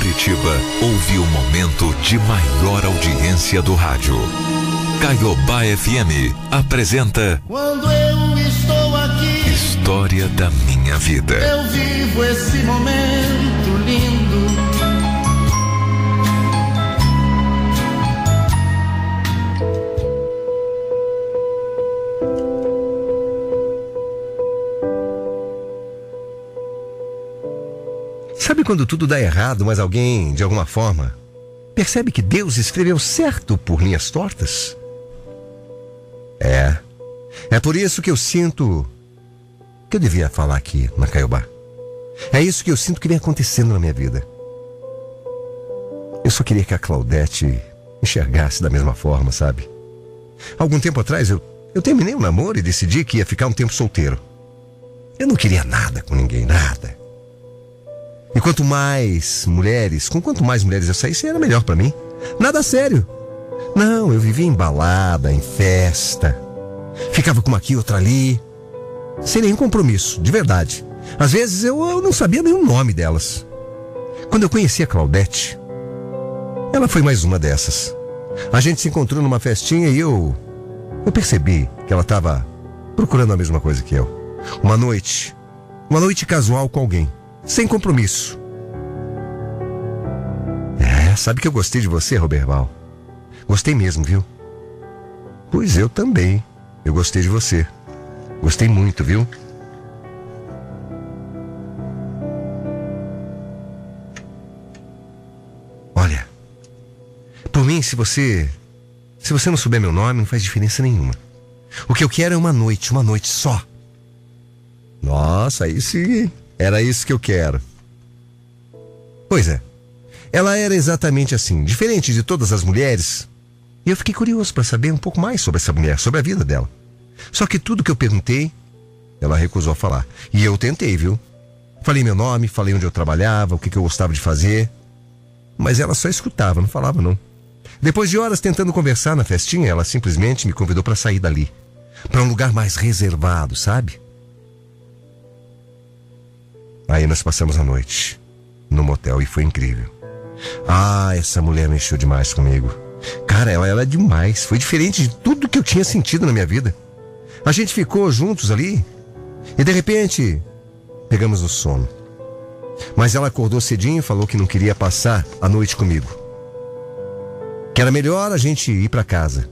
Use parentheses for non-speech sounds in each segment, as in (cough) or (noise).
Curitiba ouve o momento de maior audiência do rádio. Caiobá FM apresenta Quando eu estou aqui, História da Minha Vida. eu vivo esse momento lindo. Quando tudo dá errado, mas alguém, de alguma forma, percebe que Deus escreveu certo por linhas tortas? É. É por isso que eu sinto que eu devia falar aqui na Caiobá. É isso que eu sinto que vem acontecendo na minha vida. Eu só queria que a Claudete enxergasse da mesma forma, sabe? Algum tempo atrás eu, eu terminei um namoro e decidi que ia ficar um tempo solteiro. Eu não queria nada com ninguém, nada. E quanto mais mulheres, com quanto mais mulheres eu saísse, era melhor pra mim. Nada sério. Não, eu vivia em balada, em festa. Ficava com uma aqui, outra ali. Sem nenhum compromisso, de verdade. Às vezes eu, eu não sabia nenhum nome delas. Quando eu conheci a Claudete, ela foi mais uma dessas. A gente se encontrou numa festinha e eu. Eu percebi que ela estava procurando a mesma coisa que eu. Uma noite. Uma noite casual com alguém. Sem compromisso. É, sabe que eu gostei de você, Roberval? Gostei mesmo, viu? Pois eu também. Eu gostei de você. Gostei muito, viu? Olha, por mim, se você. Se você não souber meu nome, não faz diferença nenhuma. O que eu quero é uma noite, uma noite só. Nossa, aí sim. Era isso que eu quero. Pois é. Ela era exatamente assim, diferente de todas as mulheres. E eu fiquei curioso para saber um pouco mais sobre essa mulher, sobre a vida dela. Só que tudo que eu perguntei, ela recusou falar. E eu tentei, viu? Falei meu nome, falei onde eu trabalhava, o que, que eu gostava de fazer. Mas ela só escutava, não falava não. Depois de horas tentando conversar na festinha, ela simplesmente me convidou para sair dali. Para um lugar mais reservado, sabe? Aí nós passamos a noite no motel e foi incrível. Ah, essa mulher mexeu demais comigo. Cara, ela era demais. Foi diferente de tudo que eu tinha sentido na minha vida. A gente ficou juntos ali e de repente pegamos no sono. Mas ela acordou cedinho e falou que não queria passar a noite comigo. Que era melhor a gente ir para casa.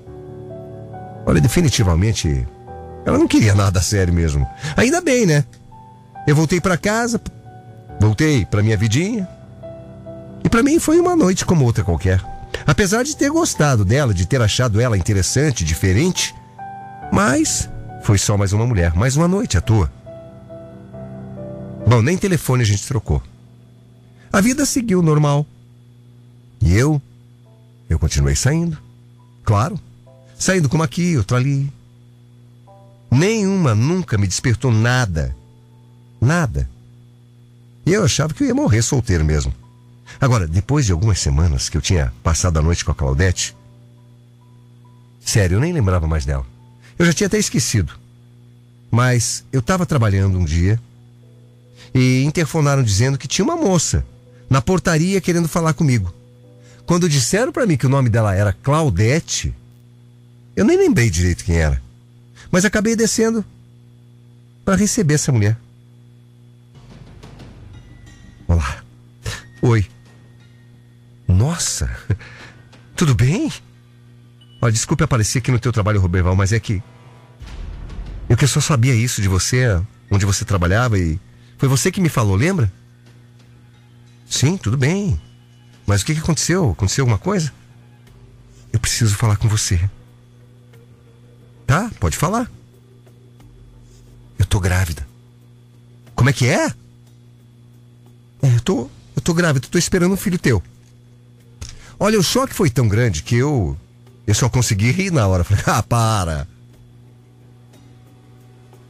Olha, definitivamente ela não queria nada (laughs) sério mesmo. Ainda bem, né? Eu voltei para casa, voltei para minha vidinha. E para mim foi uma noite como outra qualquer. Apesar de ter gostado dela, de ter achado ela interessante, diferente, mas foi só mais uma mulher, mais uma noite à toa. Bom, nem telefone a gente trocou. A vida seguiu normal. E eu, eu continuei saindo. Claro, saindo como aqui, outra ali. Nenhuma nunca me despertou nada. Nada. E eu achava que eu ia morrer solteiro mesmo. Agora, depois de algumas semanas que eu tinha passado a noite com a Claudete, sério, eu nem lembrava mais dela. Eu já tinha até esquecido. Mas eu estava trabalhando um dia e interfonaram dizendo que tinha uma moça na portaria querendo falar comigo. Quando disseram para mim que o nome dela era Claudete, eu nem lembrei direito quem era. Mas acabei descendo para receber essa mulher. Olá. Oi. Nossa. Tudo bem? Ó, desculpe aparecer aqui no teu trabalho, Roberval, mas é que eu que só sabia isso de você, onde você trabalhava e foi você que me falou, lembra? Sim, tudo bem. Mas o que, que aconteceu? Aconteceu alguma coisa? Eu preciso falar com você. Tá, pode falar. Eu tô grávida. Como é que é? É, eu tô, eu tô grávida, tô esperando um filho teu. Olha, o choque foi tão grande que eu eu só consegui rir na hora. (laughs) Falei, ah, para.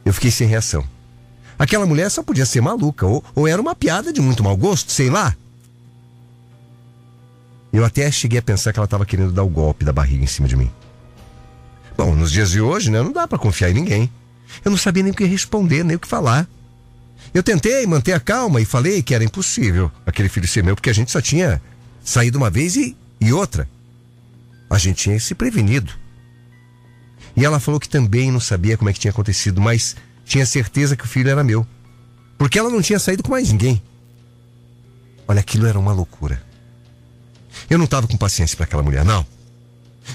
Eu fiquei sem reação. Aquela mulher só podia ser maluca, ou, ou era uma piada de muito mau gosto, sei lá. Eu até cheguei a pensar que ela estava querendo dar o golpe da barriga em cima de mim. Bom, nos dias de hoje, né, não dá para confiar em ninguém. Eu não sabia nem o que responder, nem o que falar. Eu tentei manter a calma e falei que era impossível aquele filho ser meu, porque a gente só tinha saído uma vez e, e outra. A gente tinha se prevenido. E ela falou que também não sabia como é que tinha acontecido, mas tinha certeza que o filho era meu. Porque ela não tinha saído com mais ninguém. Olha, aquilo era uma loucura. Eu não estava com paciência para aquela mulher, não.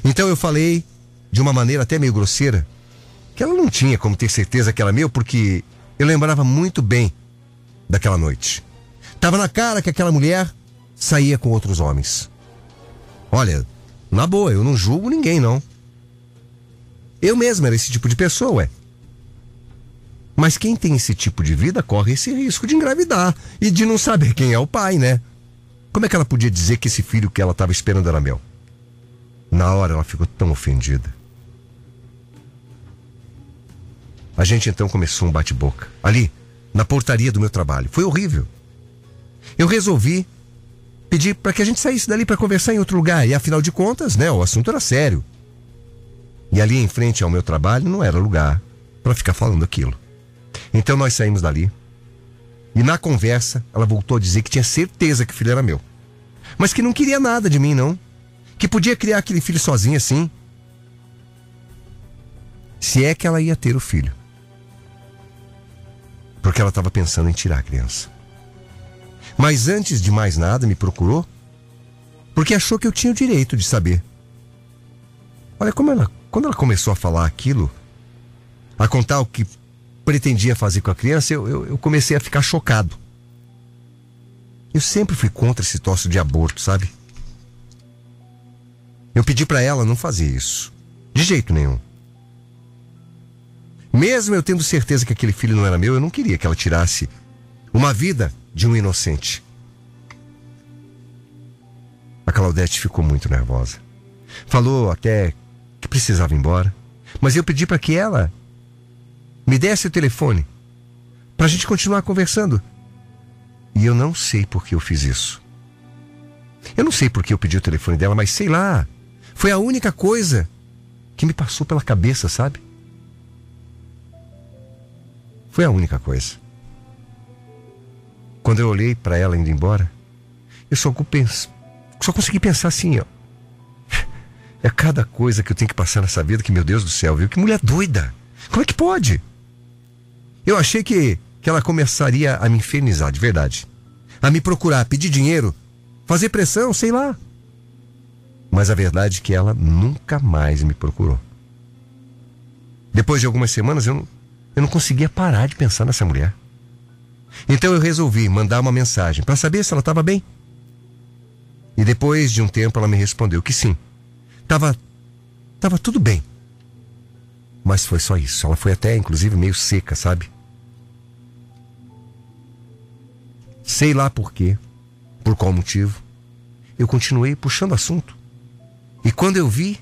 Então eu falei, de uma maneira até meio grosseira, que ela não tinha como ter certeza que era meu, porque eu lembrava muito bem daquela noite. Tava na cara que aquela mulher saía com outros homens. Olha, na boa, eu não julgo ninguém, não. Eu mesmo era esse tipo de pessoa, ué. Mas quem tem esse tipo de vida corre esse risco de engravidar e de não saber quem é o pai, né? Como é que ela podia dizer que esse filho que ela estava esperando era meu? Na hora ela ficou tão ofendida. A gente então começou um bate-boca. Ali, na portaria do meu trabalho. Foi horrível. Eu resolvi pedir para que a gente saísse dali para conversar em outro lugar. E afinal de contas, né, o assunto era sério. E ali em frente ao meu trabalho não era lugar para ficar falando aquilo. Então nós saímos dali. E na conversa, ela voltou a dizer que tinha certeza que o filho era meu. Mas que não queria nada de mim, não. Que podia criar aquele filho sozinha assim. Se é que ela ia ter o filho. Porque ela estava pensando em tirar a criança. Mas antes de mais nada, me procurou porque achou que eu tinha o direito de saber. Olha, como ela, quando ela começou a falar aquilo, a contar o que pretendia fazer com a criança, eu, eu, eu comecei a ficar chocado. Eu sempre fui contra esse troço de aborto, sabe? Eu pedi para ela não fazer isso. De jeito nenhum. Mesmo eu tendo certeza que aquele filho não era meu, eu não queria que ela tirasse uma vida de um inocente. A Claudete ficou muito nervosa. Falou até que precisava ir embora. Mas eu pedi para que ela me desse o telefone para a gente continuar conversando. E eu não sei por que eu fiz isso. Eu não sei por que eu pedi o telefone dela, mas sei lá. Foi a única coisa que me passou pela cabeça, sabe? Foi a única coisa. Quando eu olhei para ela indo embora, eu só, penso, só consegui pensar assim, ó. É cada coisa que eu tenho que passar nessa vida que, meu Deus do céu, viu? Que mulher doida! Como é que pode? Eu achei que, que ela começaria a me infernizar, de verdade. A me procurar, pedir dinheiro, fazer pressão, sei lá. Mas a verdade é que ela nunca mais me procurou. Depois de algumas semanas, eu eu não conseguia parar de pensar nessa mulher. Então eu resolvi mandar uma mensagem para saber se ela estava bem. E depois de um tempo ela me respondeu que sim. Tava tava tudo bem. Mas foi só isso. Ela foi até inclusive meio seca, sabe? Sei lá por quê, por qual motivo. Eu continuei puxando assunto. E quando eu vi,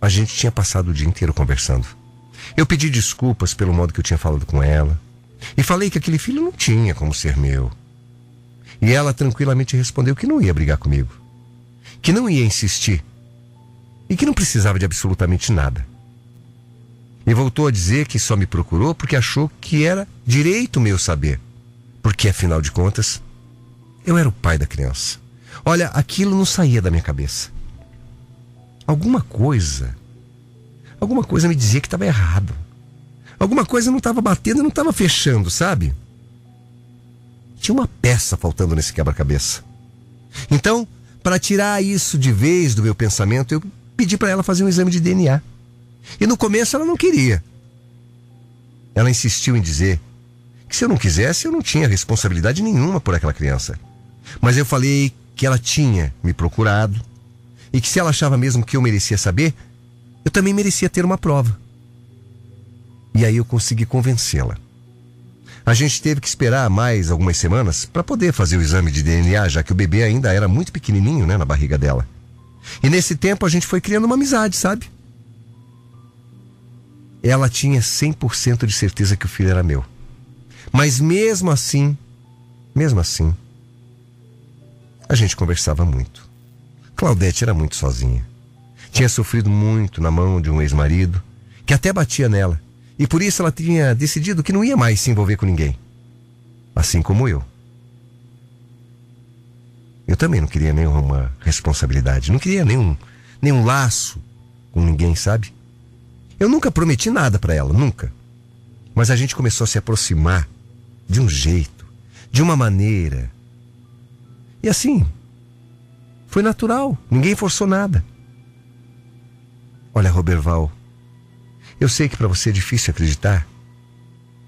a gente tinha passado o dia inteiro conversando. Eu pedi desculpas pelo modo que eu tinha falado com ela. E falei que aquele filho não tinha como ser meu. E ela tranquilamente respondeu que não ia brigar comigo. Que não ia insistir. E que não precisava de absolutamente nada. E voltou a dizer que só me procurou porque achou que era direito meu saber. Porque, afinal de contas, eu era o pai da criança. Olha, aquilo não saía da minha cabeça. Alguma coisa, alguma coisa me dizia que estava errado. Alguma coisa não estava batendo não estava fechando, sabe? Tinha uma peça faltando nesse quebra-cabeça. Então, para tirar isso de vez do meu pensamento, eu pedi para ela fazer um exame de DNA. E no começo ela não queria. Ela insistiu em dizer que se eu não quisesse, eu não tinha responsabilidade nenhuma por aquela criança. Mas eu falei que ela tinha me procurado e que se ela achava mesmo que eu merecia saber, eu também merecia ter uma prova. E aí eu consegui convencê-la. A gente teve que esperar mais algumas semanas para poder fazer o exame de DNA, já que o bebê ainda era muito pequenininho, né, na barriga dela. E nesse tempo a gente foi criando uma amizade, sabe? Ela tinha 100% de certeza que o filho era meu. Mas mesmo assim, mesmo assim, a gente conversava muito. Claudete era muito sozinha. Tinha sofrido muito na mão de um ex-marido, que até batia nela. E por isso ela tinha decidido que não ia mais se envolver com ninguém. Assim como eu. Eu também não queria nenhuma responsabilidade, não queria nenhum, nenhum laço com ninguém, sabe? Eu nunca prometi nada para ela, nunca. Mas a gente começou a se aproximar de um jeito, de uma maneira. E assim, foi natural, ninguém forçou nada. Olha, Roberval, eu sei que para você é difícil acreditar.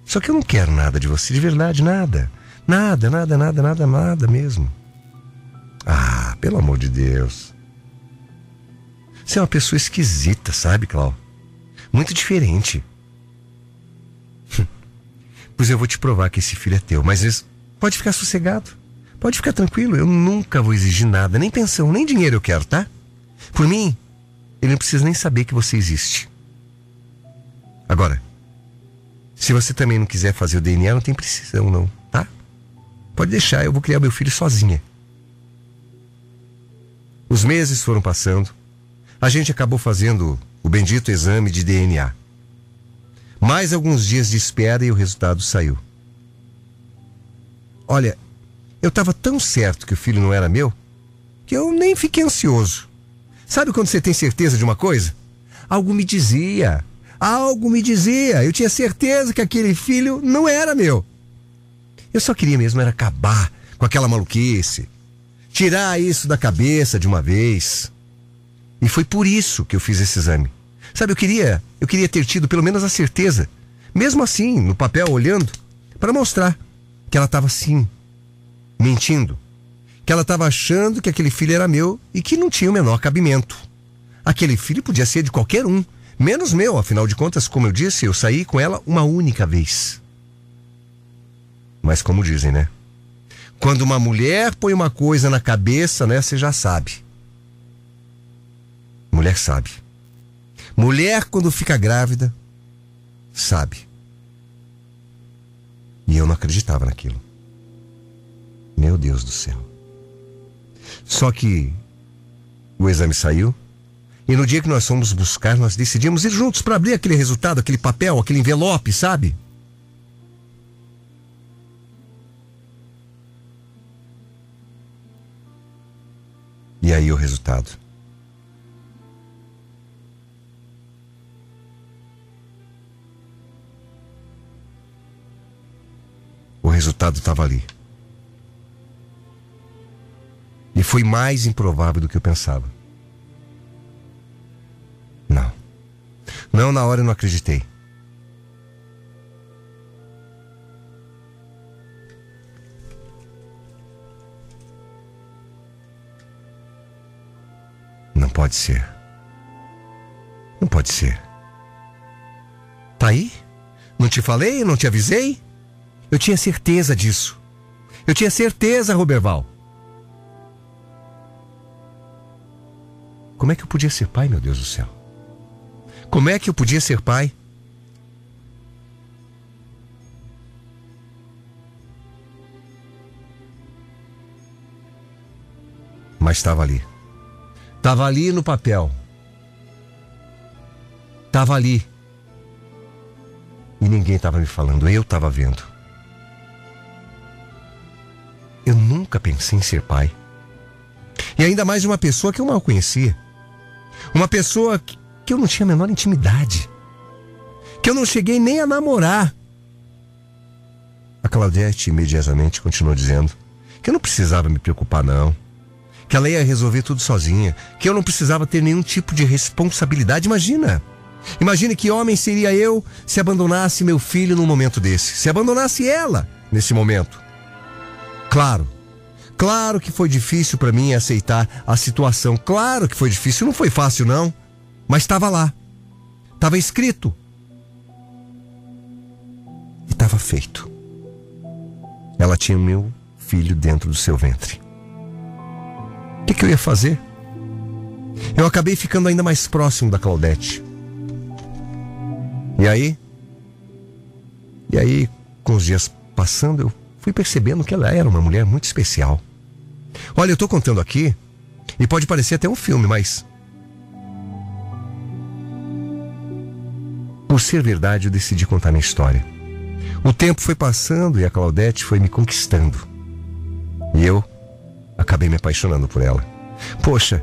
Só que eu não quero nada de você, de verdade, nada. Nada, nada, nada, nada, nada mesmo. Ah, pelo amor de Deus. Você é uma pessoa esquisita, sabe, Clau? Muito diferente. (laughs) pois eu vou te provar que esse filho é teu, mas pode ficar sossegado. Pode ficar tranquilo, eu nunca vou exigir nada, nem pensão, nem dinheiro eu quero, tá? Por mim, ele não precisa nem saber que você existe. Agora, se você também não quiser fazer o DNA, não tem precisão, não, tá? Pode deixar, eu vou criar meu filho sozinha. Os meses foram passando. A gente acabou fazendo o bendito exame de DNA. Mais alguns dias de espera e o resultado saiu. Olha, eu estava tão certo que o filho não era meu que eu nem fiquei ansioso. Sabe quando você tem certeza de uma coisa? Algo me dizia, algo me dizia. Eu tinha certeza que aquele filho não era meu. Eu só queria mesmo era acabar com aquela maluquice, tirar isso da cabeça de uma vez. E foi por isso que eu fiz esse exame. Sabe, eu queria, eu queria ter tido pelo menos a certeza, mesmo assim, no papel olhando, para mostrar que ela estava sim mentindo, que ela estava achando que aquele filho era meu e que não tinha o menor cabimento. Aquele filho podia ser de qualquer um, menos meu, afinal de contas, como eu disse, eu saí com ela uma única vez. Mas como dizem, né? Quando uma mulher põe uma coisa na cabeça, né, você já sabe. Mulher sabe. Mulher, quando fica grávida, sabe. E eu não acreditava naquilo. Meu Deus do céu. Só que o exame saiu. E no dia que nós fomos buscar, nós decidimos ir juntos para abrir aquele resultado, aquele papel, aquele envelope, sabe? E aí o resultado. O resultado estava ali. Foi mais improvável do que eu pensava. Não. Não, na hora eu não acreditei. Não pode ser. Não pode ser. Tá aí? Não te falei? Não te avisei? Eu tinha certeza disso. Eu tinha certeza, Roberval. Como é que eu podia ser pai, meu Deus do céu? Como é que eu podia ser pai? Mas estava ali. Estava ali no papel. Estava ali. E ninguém estava me falando, eu estava vendo. Eu nunca pensei em ser pai. E ainda mais de uma pessoa que eu mal conhecia. Uma pessoa que eu não tinha a menor intimidade. Que eu não cheguei nem a namorar. A Claudete imediatamente continuou dizendo que eu não precisava me preocupar, não. Que ela ia resolver tudo sozinha. Que eu não precisava ter nenhum tipo de responsabilidade. Imagina. Imagine que homem seria eu se abandonasse meu filho num momento desse. Se abandonasse ela nesse momento. Claro, Claro que foi difícil para mim aceitar a situação. Claro que foi difícil, não foi fácil não, mas estava lá. Estava escrito. E estava feito. Ela tinha meu filho dentro do seu ventre. O que, que eu ia fazer? Eu acabei ficando ainda mais próximo da Claudete. E aí? E aí, com os dias passando, eu fui percebendo que ela era uma mulher muito especial. Olha, eu estou contando aqui e pode parecer até um filme, mas. Por ser verdade, eu decidi contar minha história. O tempo foi passando e a Claudete foi me conquistando. E eu acabei me apaixonando por ela. Poxa,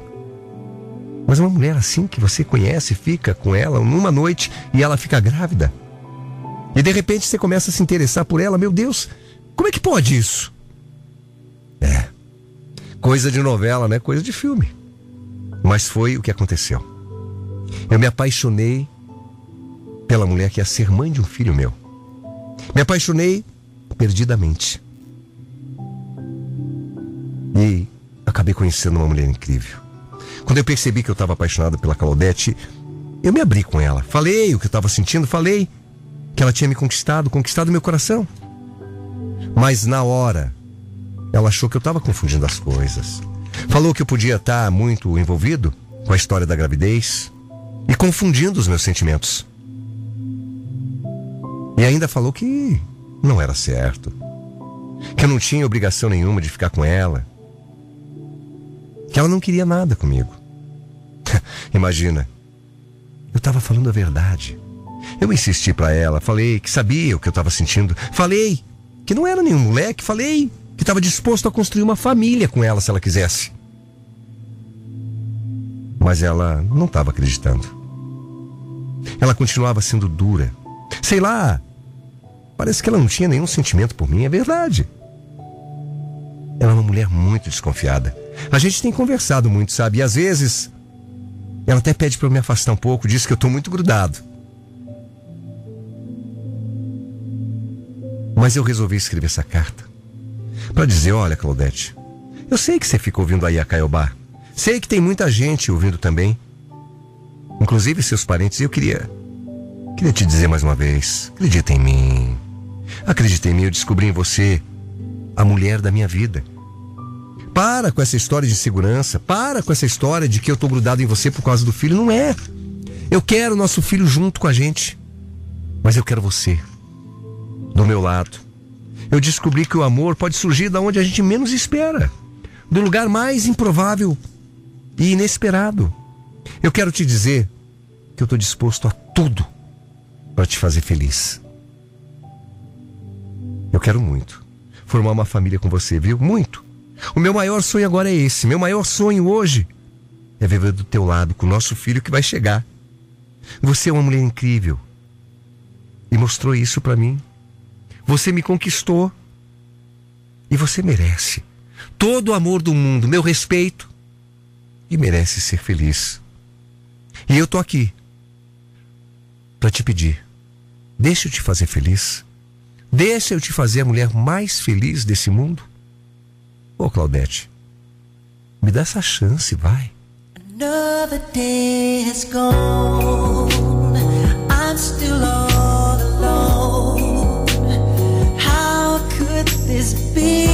mas uma mulher assim que você conhece, fica com ela numa noite e ela fica grávida. E de repente você começa a se interessar por ela, meu Deus, como é que pode isso? É. Coisa de novela, né? Coisa de filme. Mas foi o que aconteceu. Eu me apaixonei pela mulher que ia ser mãe de um filho meu. Me apaixonei perdidamente. E acabei conhecendo uma mulher incrível. Quando eu percebi que eu estava apaixonado pela Claudete, eu me abri com ela. Falei o que eu estava sentindo, falei que ela tinha me conquistado, conquistado meu coração. Mas na hora, ela achou que eu estava confundindo as coisas. Falou que eu podia estar tá muito envolvido com a história da gravidez e confundindo os meus sentimentos. E ainda falou que não era certo. Que eu não tinha obrigação nenhuma de ficar com ela. Que ela não queria nada comigo. (laughs) Imagina, eu estava falando a verdade. Eu insisti para ela, falei que sabia o que eu estava sentindo. Falei que não era nenhum moleque, falei que estava disposto a construir uma família com ela se ela quisesse. Mas ela não estava acreditando. Ela continuava sendo dura. Sei lá, parece que ela não tinha nenhum sentimento por mim, é verdade. Ela é uma mulher muito desconfiada. A gente tem conversado muito, sabe? E às vezes ela até pede para eu me afastar um pouco, diz que eu estou muito grudado. Mas eu resolvi escrever essa carta para dizer: olha, Claudete, eu sei que você fica ouvindo aí a Caiobá. Sei que tem muita gente ouvindo também. Inclusive seus parentes. E eu queria. Queria te dizer mais uma vez: acredita em mim. Acredita em mim, eu descobri em você a mulher da minha vida. Para com essa história de segurança. Para com essa história de que eu tô grudado em você por causa do filho. Não é. Eu quero nosso filho junto com a gente. Mas eu quero você. Do meu lado. Eu descobri que o amor pode surgir da onde a gente menos espera. Do lugar mais improvável e inesperado. Eu quero te dizer que eu estou disposto a tudo para te fazer feliz. Eu quero muito formar uma família com você, viu? Muito. O meu maior sonho agora é esse. Meu maior sonho hoje é viver do teu lado com o nosso filho que vai chegar. Você é uma mulher incrível e mostrou isso para mim. Você me conquistou e você merece todo o amor do mundo, meu respeito e merece ser feliz. E eu tô aqui para te pedir. Deixa eu te fazer feliz. Deixa eu te fazer a mulher mais feliz desse mundo. Ô, Claudete, me dá essa chance, vai. Another day has gone. Be?